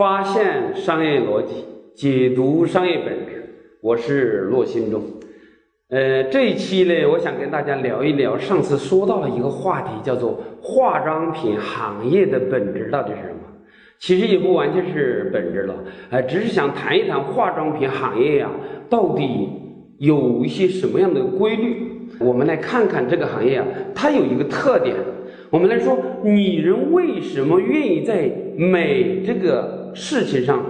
发现商业逻辑，解读商业本质。我是骆新忠。呃，这一期呢，我想跟大家聊一聊上次说到了一个话题，叫做化妆品行业的本质到底是什么？其实也不完全是本质了，呃，只是想谈一谈化妆品行业呀，到底有一些什么样的规律？我们来看看这个行业啊，它有一个特点。我们来说，女人为什么愿意在美这个事情上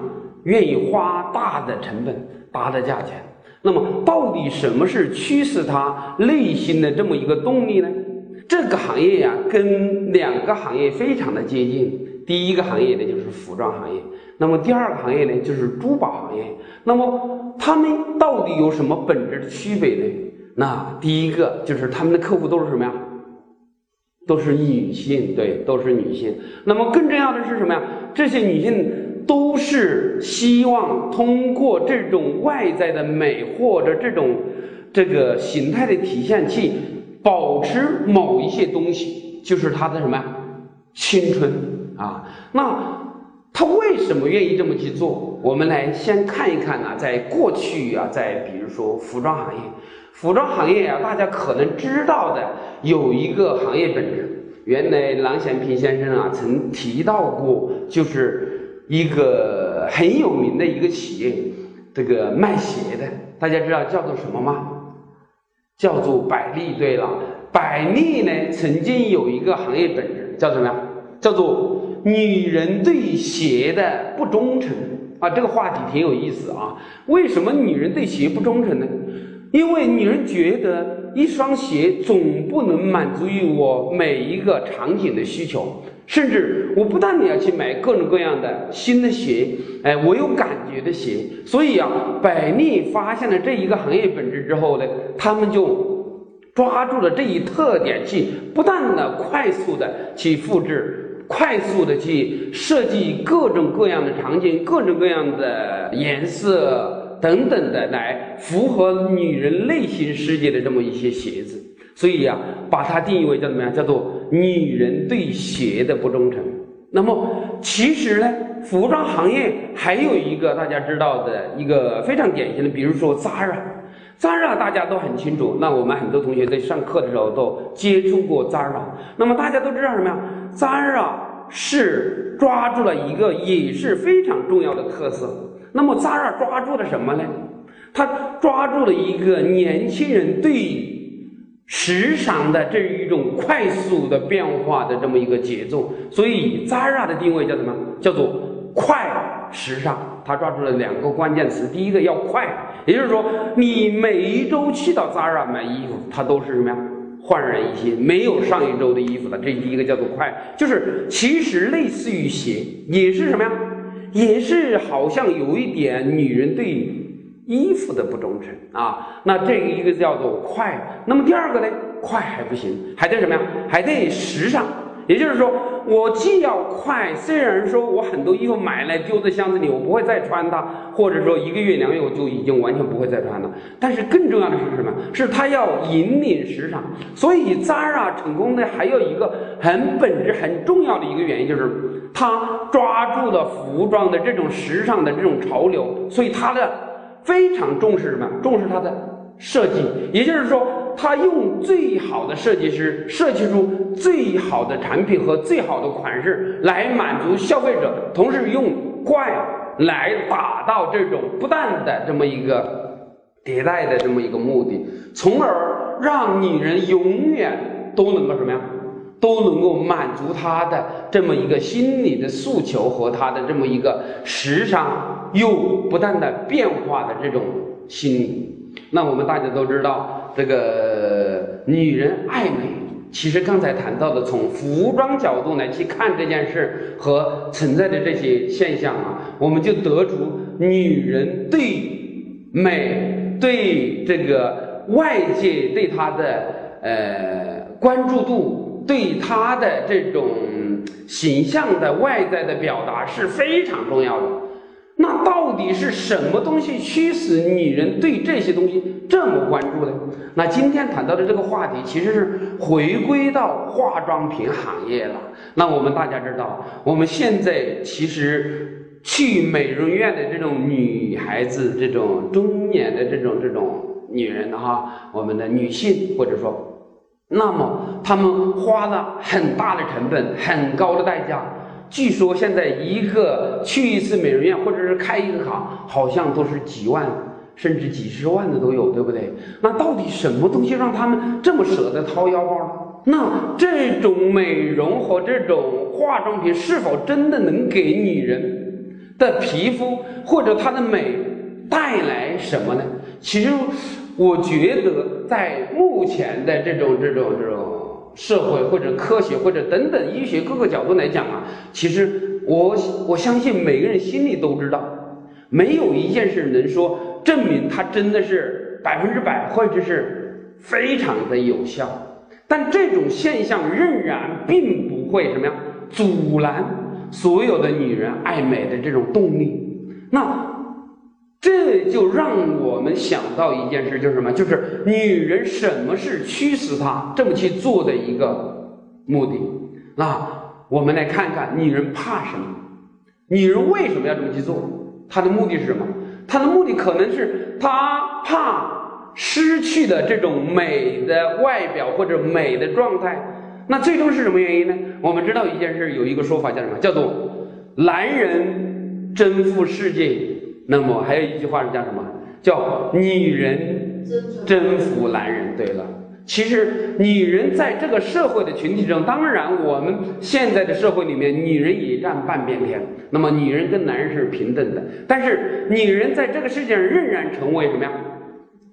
愿意花大的成本、大的价钱？那么，到底什么是驱使她内心的这么一个动力呢？这个行业呀，跟两个行业非常的接近。第一个行业呢，就是服装行业；那么第二个行业呢，就是珠宝行业。那么他们到底有什么本质的区别呢？那第一个就是他们的客户都是什么呀？都是女性，对，都是女性。那么更重要的是什么呀？这些女性都是希望通过这种外在的美或者这种这个形态的体现，去保持某一些东西，就是她的什么呀？青春啊。那她为什么愿意这么去做？我们来先看一看啊，在过去啊，在比如说服装行业。服装行业啊，大家可能知道的有一个行业本质。原来郎咸平先生啊曾提到过，就是一个很有名的一个企业，这个卖鞋的，大家知道叫做什么吗？叫做百丽。对了，百丽呢曾经有一个行业本质叫什么呀？叫做女人对鞋的不忠诚啊。这个话题挺有意思啊。为什么女人对鞋不忠诚呢？因为女人觉得一双鞋总不能满足于我每一个场景的需求，甚至我不但你要去买各种各样的新的鞋，哎，我有感觉的鞋。所以啊，百丽发现了这一个行业本质之后呢，他们就抓住了这一特点，去不断的快速的去复制，快速的去设计各种各样的场景，各种各样的颜色。等等的来符合女人内心世界的这么一些鞋子，所以呀，把它定义为叫怎么样？叫做女人对鞋的不忠诚。那么其实呢，服装行业还有一个大家知道的一个非常典型的，比如说 Zara，Zara 大家都很清楚。那我们很多同学在上课的时候都接触过 Zara。那么大家都知道什么呀？Zara 是抓住了一个也是非常重要的特色。那么 Zara 抓住了什么呢？他抓住了一个年轻人对时尚的这一种快速的变化的这么一个节奏，所以 Zara 的定位叫什么？叫做快时尚。他抓住了两个关键词，第一个要快，也就是说，你每一周去到 Zara 买衣服，它都是什么呀？焕然一新，没有上一周的衣服了。这第一个叫做快，就是其实类似于鞋，也是什么呀？也是好像有一点女人对衣服的不忠诚啊，那这个一个叫做快，那么第二个呢，快还不行，还得什么呀？还得时尚。也就是说，我既要快，虽然说我很多衣服买来丢在箱子里，我不会再穿它，或者说一个月两个月我就已经完全不会再穿了。但是更重要的是什么？是它要引领时尚。所以 Zara 成功的还有一个很本质、很重要的一个原因，就是他抓住了服装的这种时尚的这种潮流，所以他的非常重视什么？重视它的设计。也就是说。他用最好的设计师设计出最好的产品和最好的款式来满足消费者，同时用快来达到这种不断的这么一个迭代的这么一个目的，从而让女人永远都能够什么呀？都能够满足她的这么一个心理的诉求和她的这么一个时尚又不断的变化的这种心理。那我们大家都知道。这个女人爱美，其实刚才谈到的，从服装角度来去看这件事和存在的这些现象啊，我们就得出女人对美、对这个外界对她的呃关注度，对她的这种形象的外在的表达是非常重要的。那到底是什么东西驱使女人对这些东西这么关注呢？那今天谈到的这个话题，其实是回归到化妆品行业了。那我们大家知道，我们现在其实去美容院的这种女孩子，这种中年的这种这种女人哈，我们的女性或者说，那么他们花了很大的成本，很高的代价。据说现在一个去一次美容院，或者是开一个卡，好像都是几万甚至几十万的都有，对不对？那到底什么东西让他们这么舍得掏腰包呢？那这种美容和这种化妆品是否真的能给女人的皮肤或者她的美带来什么呢？其实，我觉得在目前的这种这种这种。社会或者科学或者等等医学各个角度来讲啊，其实我我相信每个人心里都知道，没有一件事能说证明它真的是百分之百或者是非常的有效。但这种现象仍然并不会什么呀，阻拦所有的女人爱美的这种动力。那。这就让我们想到一件事，就是什么？就是女人什么是驱使她这么去做的一个目的？那我们来看看，女人怕什么？女人为什么要这么去做？她的目的是什么？她的目的可能是她怕失去的这种美的外表或者美的状态。那最终是什么原因呢？我们知道一件事，有一个说法叫什么？叫做男人征服世界。那么还有一句话是叫什么？叫女人征服男人。对了，其实女人在这个社会的群体中，当然我们现在的社会里面，女人也占半边天。那么女人跟男人是平等的，但是女人在这个世界上仍然成为什么呀？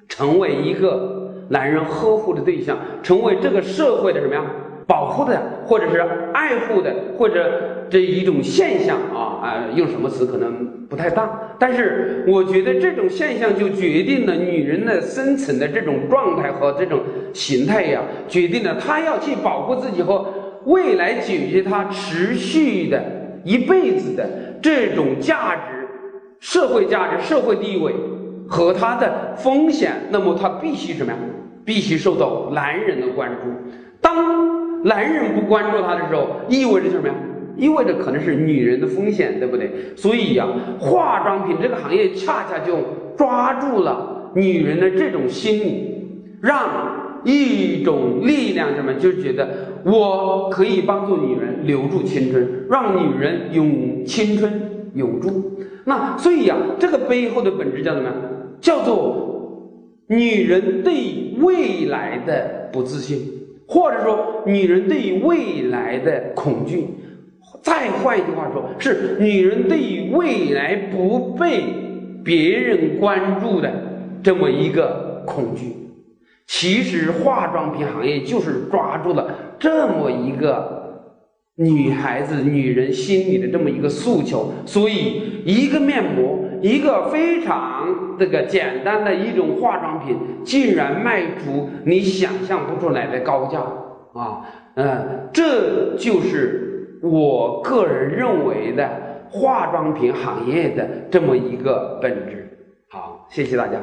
成为一个男人呵护的对象，成为这个社会的什么呀？保护的，或者是爱护的，或者这一种现象啊啊，用什么词可能不太当，但是我觉得这种现象就决定了女人的生存的这种状态和这种形态呀，决定了她要去保护自己和未来解决她持续的一辈子的这种价值、社会价值、社会地位和她的风险，那么她必须什么呀？必须受到男人的关注。当男人不关注她的时候，意味着什么呀？意味着可能是女人的风险，对不对？所以呀，化妆品这个行业恰恰就抓住了女人的这种心理，让一种力量什么，就觉得我可以帮助女人留住青春，让女人永青春永驻。那所以呀，这个背后的本质叫什么？叫做女人对未来的不自信。或者说，女人对于未来的恐惧；再换一句话说，是女人对于未来不被别人关注的这么一个恐惧。其实，化妆品行业就是抓住了这么一个女孩子、女人心里的这么一个诉求，所以一个面膜。一个非常这个简单的一种化妆品，竟然卖出你想象不出来的高价啊！嗯，这就是我个人认为的化妆品行业的这么一个本质。好，谢谢大家。